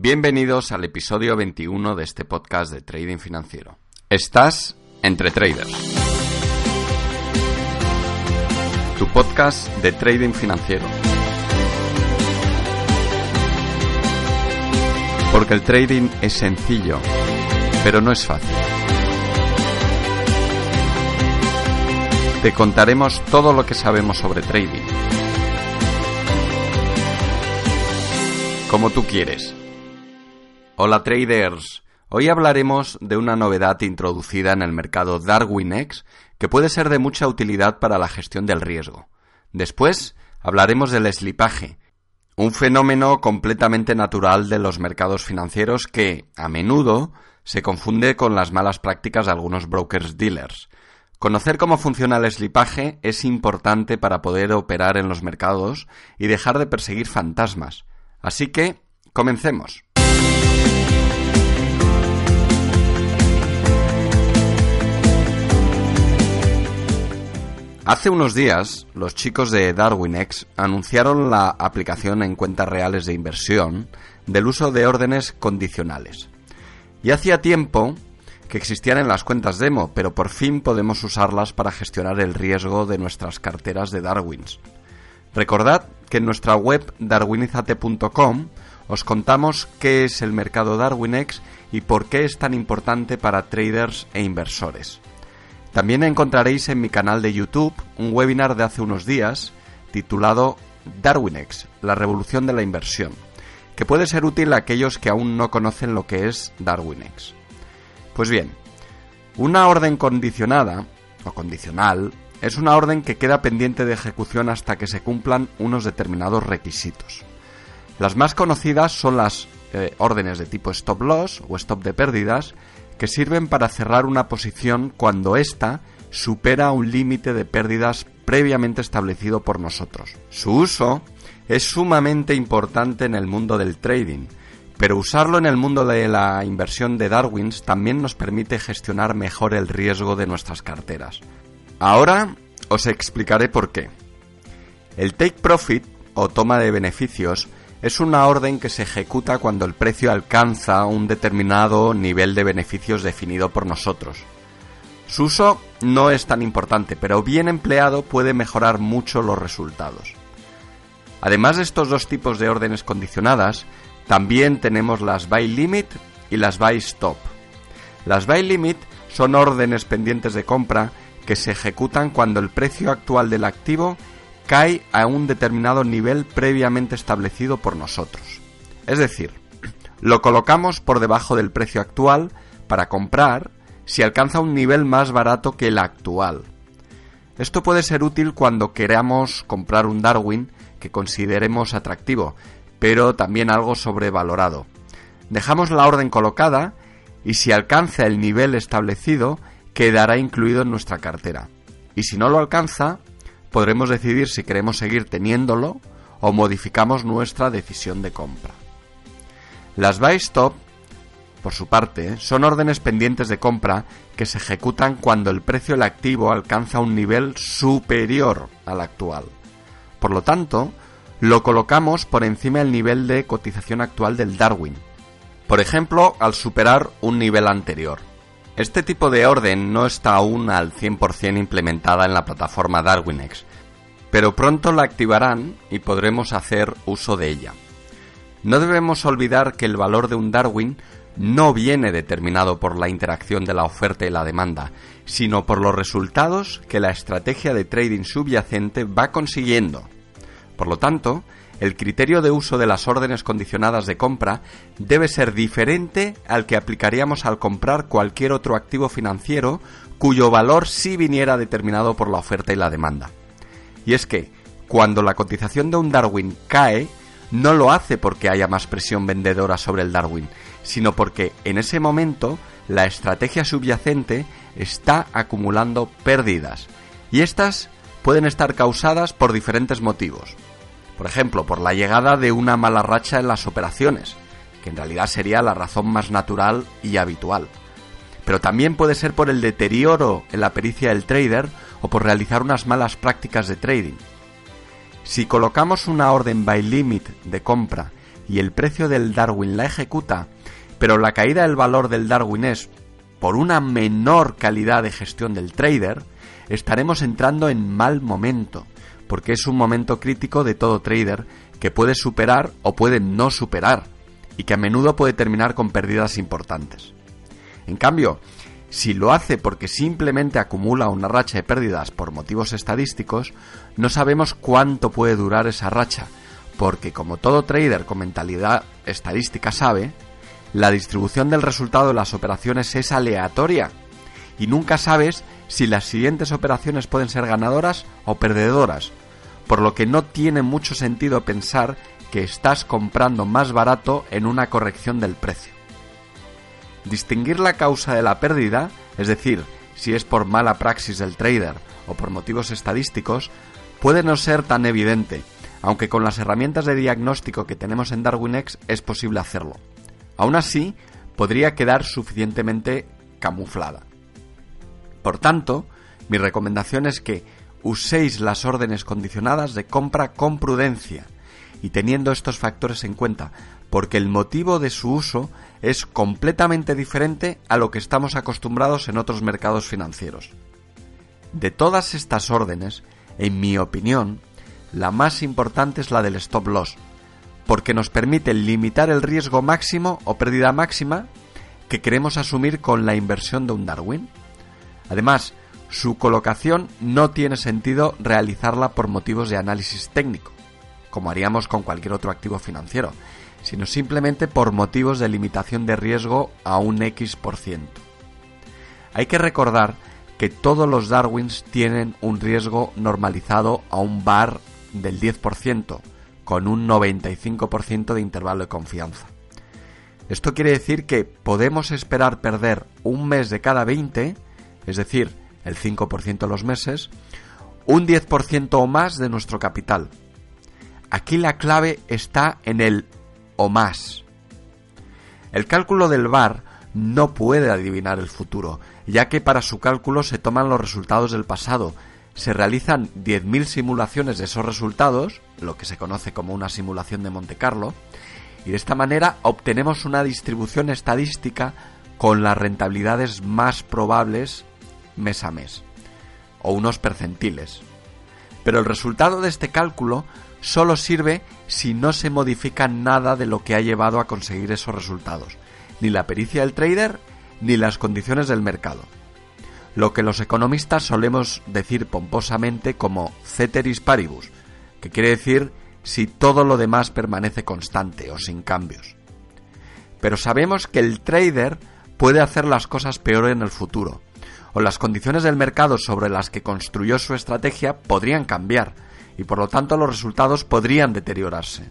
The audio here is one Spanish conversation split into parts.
Bienvenidos al episodio 21 de este podcast de Trading Financiero. Estás entre traders. Tu podcast de Trading Financiero. Porque el trading es sencillo, pero no es fácil. Te contaremos todo lo que sabemos sobre trading. Como tú quieres. Hola traders. Hoy hablaremos de una novedad introducida en el mercado DarwinX que puede ser de mucha utilidad para la gestión del riesgo. Después hablaremos del slipaje, un fenómeno completamente natural de los mercados financieros que, a menudo, se confunde con las malas prácticas de algunos brokers dealers. Conocer cómo funciona el slipaje es importante para poder operar en los mercados y dejar de perseguir fantasmas. Así que, comencemos. Hace unos días, los chicos de DarwinX anunciaron la aplicación en cuentas reales de inversión del uso de órdenes condicionales. Y hacía tiempo que existían en las cuentas demo, pero por fin podemos usarlas para gestionar el riesgo de nuestras carteras de Darwins. Recordad que en nuestra web darwinizate.com os contamos qué es el mercado DarwinX y por qué es tan importante para traders e inversores. También encontraréis en mi canal de YouTube un webinar de hace unos días titulado Darwinex, la revolución de la inversión, que puede ser útil a aquellos que aún no conocen lo que es Darwinex. Pues bien, una orden condicionada o condicional es una orden que queda pendiente de ejecución hasta que se cumplan unos determinados requisitos. Las más conocidas son las eh, órdenes de tipo stop loss o stop de pérdidas que sirven para cerrar una posición cuando ésta supera un límite de pérdidas previamente establecido por nosotros. Su uso es sumamente importante en el mundo del trading, pero usarlo en el mundo de la inversión de Darwins también nos permite gestionar mejor el riesgo de nuestras carteras. Ahora os explicaré por qué. El take profit o toma de beneficios es una orden que se ejecuta cuando el precio alcanza un determinado nivel de beneficios definido por nosotros. Su uso no es tan importante, pero bien empleado puede mejorar mucho los resultados. Además de estos dos tipos de órdenes condicionadas, también tenemos las buy limit y las buy stop. Las buy limit son órdenes pendientes de compra que se ejecutan cuando el precio actual del activo cae a un determinado nivel previamente establecido por nosotros. Es decir, lo colocamos por debajo del precio actual para comprar si alcanza un nivel más barato que el actual. Esto puede ser útil cuando queramos comprar un Darwin que consideremos atractivo, pero también algo sobrevalorado. Dejamos la orden colocada y si alcanza el nivel establecido quedará incluido en nuestra cartera. Y si no lo alcanza, podremos decidir si queremos seguir teniéndolo o modificamos nuestra decisión de compra. Las buy stop, por su parte, son órdenes pendientes de compra que se ejecutan cuando el precio del activo alcanza un nivel superior al actual. Por lo tanto, lo colocamos por encima del nivel de cotización actual del Darwin, por ejemplo, al superar un nivel anterior. Este tipo de orden no está aún al 100% implementada en la plataforma DarwinX, pero pronto la activarán y podremos hacer uso de ella. No debemos olvidar que el valor de un Darwin no viene determinado por la interacción de la oferta y la demanda, sino por los resultados que la estrategia de trading subyacente va consiguiendo. Por lo tanto, el criterio de uso de las órdenes condicionadas de compra debe ser diferente al que aplicaríamos al comprar cualquier otro activo financiero cuyo valor sí viniera determinado por la oferta y la demanda. Y es que, cuando la cotización de un Darwin cae, no lo hace porque haya más presión vendedora sobre el Darwin, sino porque en ese momento la estrategia subyacente está acumulando pérdidas. Y estas pueden estar causadas por diferentes motivos. Por ejemplo, por la llegada de una mala racha en las operaciones, que en realidad sería la razón más natural y habitual. Pero también puede ser por el deterioro en la pericia del trader o por realizar unas malas prácticas de trading. Si colocamos una orden by limit de compra y el precio del Darwin la ejecuta, pero la caída del valor del Darwin es por una menor calidad de gestión del trader, estaremos entrando en mal momento, porque es un momento crítico de todo trader que puede superar o puede no superar, y que a menudo puede terminar con pérdidas importantes. En cambio, si lo hace porque simplemente acumula una racha de pérdidas por motivos estadísticos, no sabemos cuánto puede durar esa racha, porque como todo trader con mentalidad estadística sabe, la distribución del resultado de las operaciones es aleatoria y nunca sabes si las siguientes operaciones pueden ser ganadoras o perdedoras, por lo que no tiene mucho sentido pensar que estás comprando más barato en una corrección del precio. Distinguir la causa de la pérdida, es decir, si es por mala praxis del trader o por motivos estadísticos, puede no ser tan evidente, aunque con las herramientas de diagnóstico que tenemos en DarwinX es posible hacerlo. Aún así, podría quedar suficientemente camuflada. Por tanto, mi recomendación es que uséis las órdenes condicionadas de compra con prudencia y teniendo estos factores en cuenta, porque el motivo de su uso es completamente diferente a lo que estamos acostumbrados en otros mercados financieros. De todas estas órdenes, en mi opinión, la más importante es la del stop loss, porque nos permite limitar el riesgo máximo o pérdida máxima que queremos asumir con la inversión de un Darwin. Además, su colocación no tiene sentido realizarla por motivos de análisis técnico, como haríamos con cualquier otro activo financiero, sino simplemente por motivos de limitación de riesgo a un X%. Hay que recordar que todos los Darwins tienen un riesgo normalizado a un bar del 10%, con un 95% de intervalo de confianza. Esto quiere decir que podemos esperar perder un mes de cada 20, es decir, el 5% de los meses, un 10% o más de nuestro capital. Aquí la clave está en el o más. El cálculo del VAR no puede adivinar el futuro, ya que para su cálculo se toman los resultados del pasado, se realizan 10.000 simulaciones de esos resultados, lo que se conoce como una simulación de Monte Carlo, y de esta manera obtenemos una distribución estadística con las rentabilidades más probables mes a mes, o unos percentiles. Pero el resultado de este cálculo solo sirve si no se modifica nada de lo que ha llevado a conseguir esos resultados, ni la pericia del trader ni las condiciones del mercado. Lo que los economistas solemos decir pomposamente como ceteris paribus, que quiere decir si todo lo demás permanece constante o sin cambios. Pero sabemos que el trader puede hacer las cosas peor en el futuro, o las condiciones del mercado sobre las que construyó su estrategia podrían cambiar, y por lo tanto los resultados podrían deteriorarse.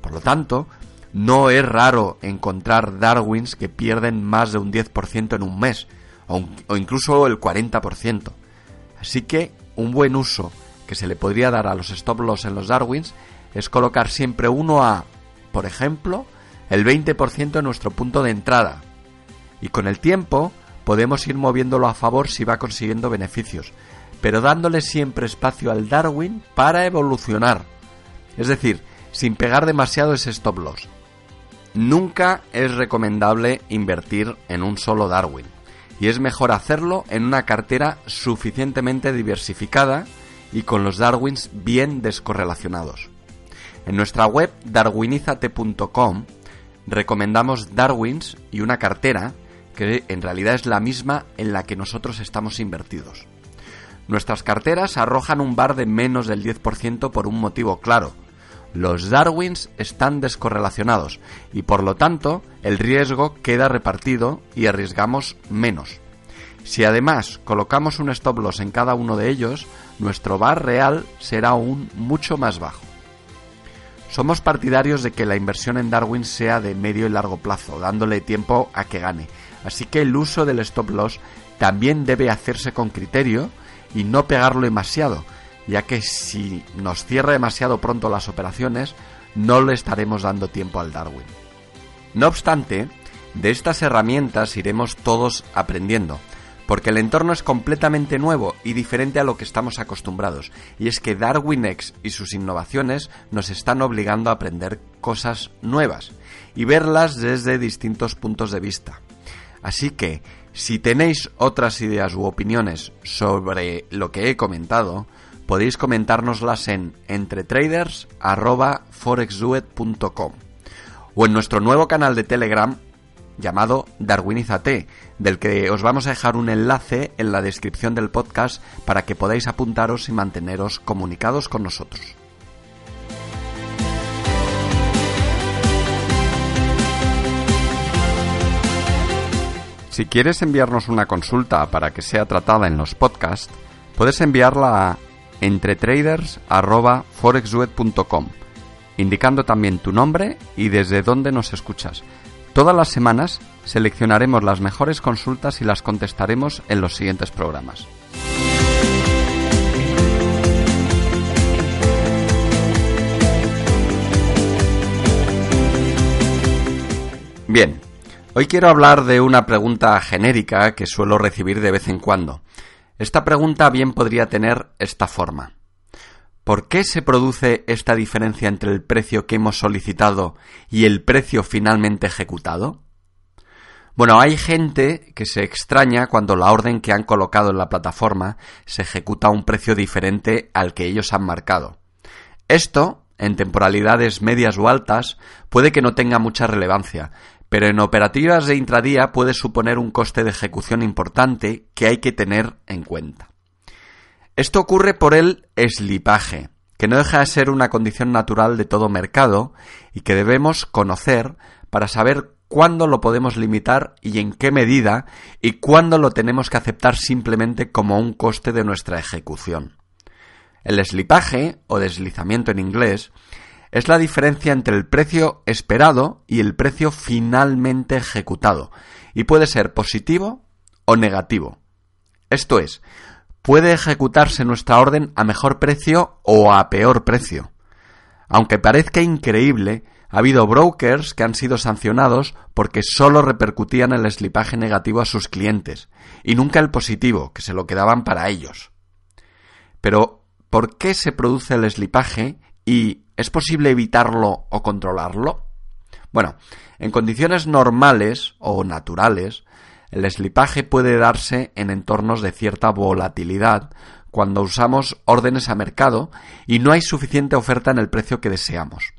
Por lo tanto, no es raro encontrar Darwins que pierden más de un 10% en un mes, o incluso el 40%. Así que un buen uso que se le podría dar a los stop loss en los Darwins es colocar siempre uno a, por ejemplo, el 20% en nuestro punto de entrada. Y con el tiempo podemos ir moviéndolo a favor si va consiguiendo beneficios, pero dándole siempre espacio al Darwin para evolucionar. Es decir, sin pegar demasiado ese stop loss. Nunca es recomendable invertir en un solo Darwin y es mejor hacerlo en una cartera suficientemente diversificada y con los Darwins bien descorrelacionados. En nuestra web darwinizate.com recomendamos Darwins y una cartera que en realidad es la misma en la que nosotros estamos invertidos. Nuestras carteras arrojan un bar de menos del 10% por un motivo claro. Los Darwins están descorrelacionados y por lo tanto el riesgo queda repartido y arriesgamos menos. Si además colocamos un stop loss en cada uno de ellos, nuestro bar real será aún mucho más bajo. Somos partidarios de que la inversión en Darwin sea de medio y largo plazo, dándole tiempo a que gane. Así que el uso del stop loss también debe hacerse con criterio y no pegarlo demasiado, ya que si nos cierra demasiado pronto las operaciones, no le estaremos dando tiempo al Darwin. No obstante, de estas herramientas iremos todos aprendiendo, porque el entorno es completamente nuevo y diferente a lo que estamos acostumbrados, y es que DarwinX y sus innovaciones nos están obligando a aprender cosas nuevas y verlas desde distintos puntos de vista. Así que, si tenéis otras ideas u opiniones sobre lo que he comentado, podéis comentárnoslas en entretraders.forexduet.com o en nuestro nuevo canal de Telegram llamado Darwinizate, del que os vamos a dejar un enlace en la descripción del podcast para que podáis apuntaros y manteneros comunicados con nosotros. Si quieres enviarnos una consulta para que sea tratada en los podcasts, puedes enviarla a entretraders.forexduet.com, indicando también tu nombre y desde dónde nos escuchas. Todas las semanas seleccionaremos las mejores consultas y las contestaremos en los siguientes programas. Bien, hoy quiero hablar de una pregunta genérica que suelo recibir de vez en cuando. Esta pregunta bien podría tener esta forma. ¿Por qué se produce esta diferencia entre el precio que hemos solicitado y el precio finalmente ejecutado? Bueno, hay gente que se extraña cuando la orden que han colocado en la plataforma se ejecuta a un precio diferente al que ellos han marcado. Esto, en temporalidades medias o altas, puede que no tenga mucha relevancia, pero en operativas de intradía puede suponer un coste de ejecución importante que hay que tener en cuenta. Esto ocurre por el slipaje, que no deja de ser una condición natural de todo mercado y que debemos conocer para saber cuándo lo podemos limitar y en qué medida y cuándo lo tenemos que aceptar simplemente como un coste de nuestra ejecución. El slipaje, o deslizamiento en inglés, es la diferencia entre el precio esperado y el precio finalmente ejecutado, y puede ser positivo o negativo. Esto es, puede ejecutarse nuestra orden a mejor precio o a peor precio. Aunque parezca increíble, ha habido brokers que han sido sancionados porque solo repercutían el slipaje negativo a sus clientes y nunca el positivo, que se lo quedaban para ellos. Pero, ¿por qué se produce el slipaje y es posible evitarlo o controlarlo? Bueno, en condiciones normales o naturales, el slipaje puede darse en entornos de cierta volatilidad cuando usamos órdenes a mercado y no hay suficiente oferta en el precio que deseamos.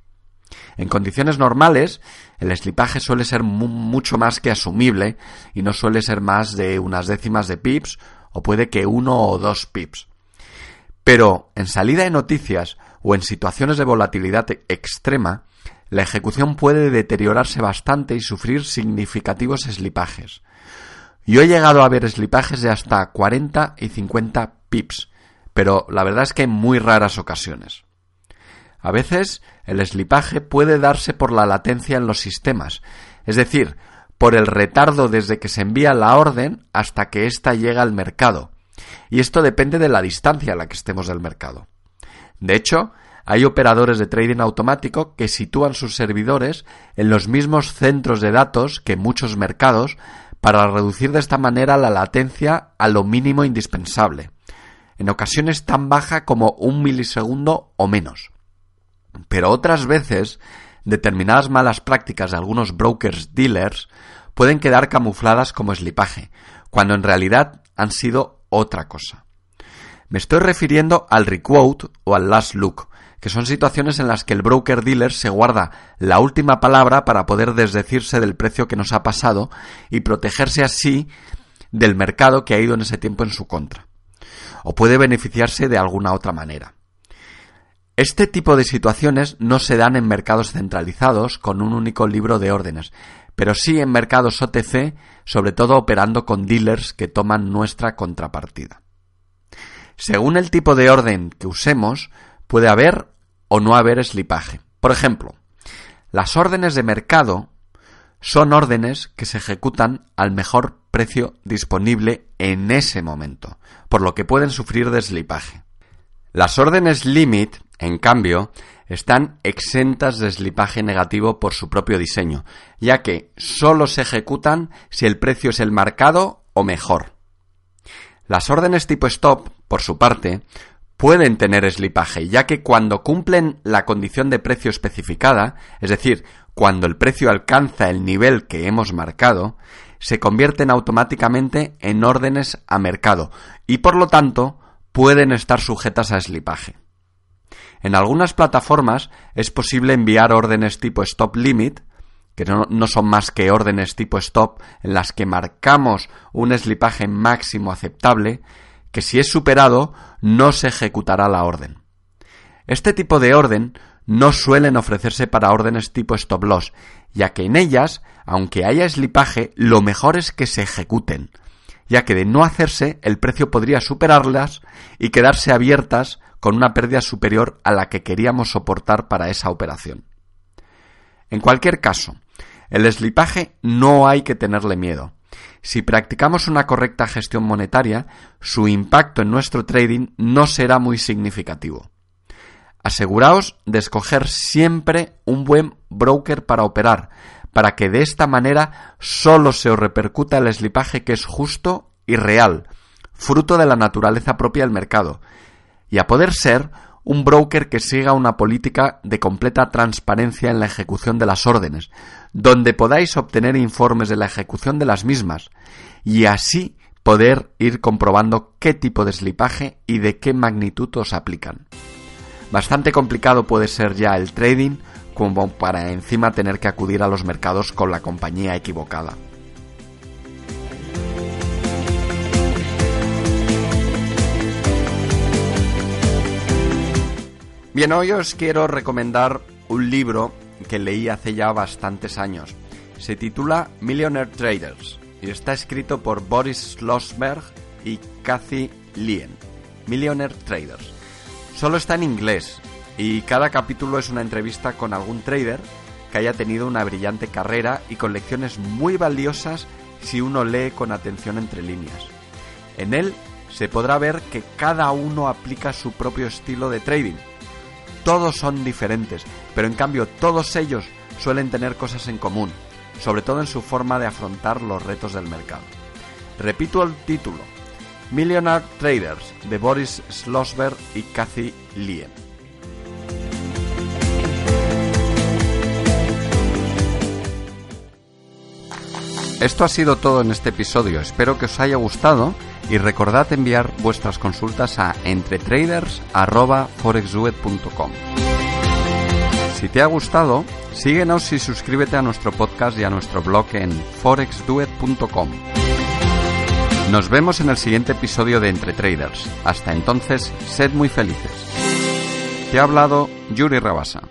En condiciones normales, el slipaje suele ser mucho más que asumible y no suele ser más de unas décimas de pips o puede que uno o dos pips. Pero en salida de noticias o en situaciones de volatilidad extrema, la ejecución puede deteriorarse bastante y sufrir significativos slipajes. Yo he llegado a ver slipajes de hasta 40 y 50 pips, pero la verdad es que en muy raras ocasiones. A veces el slipaje puede darse por la latencia en los sistemas, es decir, por el retardo desde que se envía la orden hasta que ésta llega al mercado. Y esto depende de la distancia a la que estemos del mercado. De hecho, hay operadores de trading automático que sitúan sus servidores en los mismos centros de datos que muchos mercados para reducir de esta manera la latencia a lo mínimo indispensable, en ocasiones tan baja como un milisegundo o menos. Pero otras veces, determinadas malas prácticas de algunos brokers dealers pueden quedar camufladas como slipaje, cuando en realidad han sido otra cosa. Me estoy refiriendo al requote o al last look, que son situaciones en las que el broker dealer se guarda la última palabra para poder desdecirse del precio que nos ha pasado y protegerse así del mercado que ha ido en ese tiempo en su contra. O puede beneficiarse de alguna otra manera. Este tipo de situaciones no se dan en mercados centralizados con un único libro de órdenes, pero sí en mercados OTC, sobre todo operando con dealers que toman nuestra contrapartida. Según el tipo de orden que usemos, puede haber o no haber slipaje. Por ejemplo, las órdenes de mercado son órdenes que se ejecutan al mejor precio disponible en ese momento, por lo que pueden sufrir de slipaje. Las órdenes limit, en cambio, están exentas de slipaje negativo por su propio diseño, ya que solo se ejecutan si el precio es el marcado o mejor. Las órdenes tipo stop, por su parte, pueden tener slipaje, ya que cuando cumplen la condición de precio especificada, es decir, cuando el precio alcanza el nivel que hemos marcado, se convierten automáticamente en órdenes a mercado y por lo tanto pueden estar sujetas a slipaje. En algunas plataformas es posible enviar órdenes tipo stop limit, que no, son más que órdenes tipo stop en las que marcamos un slipaje máximo aceptable, que si es superado no se ejecutará la orden. Este tipo de orden no suelen ofrecerse para órdenes tipo stop loss, ya que en ellas, aunque haya slipaje, lo mejor es que se ejecuten, ya que de no hacerse el precio podría superarlas y quedarse abiertas con una pérdida superior a la que queríamos soportar para esa operación. En cualquier caso, el slipaje no hay que tenerle miedo. Si practicamos una correcta gestión monetaria, su impacto en nuestro trading no será muy significativo. Aseguraos de escoger siempre un buen broker para operar, para que de esta manera solo se os repercuta el slipaje que es justo y real, fruto de la naturaleza propia del mercado, y a poder ser un broker que siga una política de completa transparencia en la ejecución de las órdenes, donde podáis obtener informes de la ejecución de las mismas, y así poder ir comprobando qué tipo de slipaje y de qué magnitud os aplican. Bastante complicado puede ser ya el trading como para encima tener que acudir a los mercados con la compañía equivocada. Bien, hoy os quiero recomendar un libro que leí hace ya bastantes años. Se titula Millionaire Traders y está escrito por Boris Schlossberg y Kathy Lien. Millionaire Traders. Solo está en inglés y cada capítulo es una entrevista con algún trader que haya tenido una brillante carrera y con lecciones muy valiosas si uno lee con atención entre líneas. En él se podrá ver que cada uno aplica su propio estilo de trading. Todos son diferentes, pero en cambio todos ellos suelen tener cosas en común, sobre todo en su forma de afrontar los retos del mercado. Repito el título, Millionaire Traders de Boris Schlossberg y Kathy Lien. Esto ha sido todo en este episodio. Espero que os haya gustado y recordad enviar vuestras consultas a entretraders@forexduet.com. Si te ha gustado, síguenos y suscríbete a nuestro podcast y a nuestro blog en forexduet.com. Nos vemos en el siguiente episodio de Entre Traders. Hasta entonces, sed muy felices. Te ha hablado Yuri Rabasa.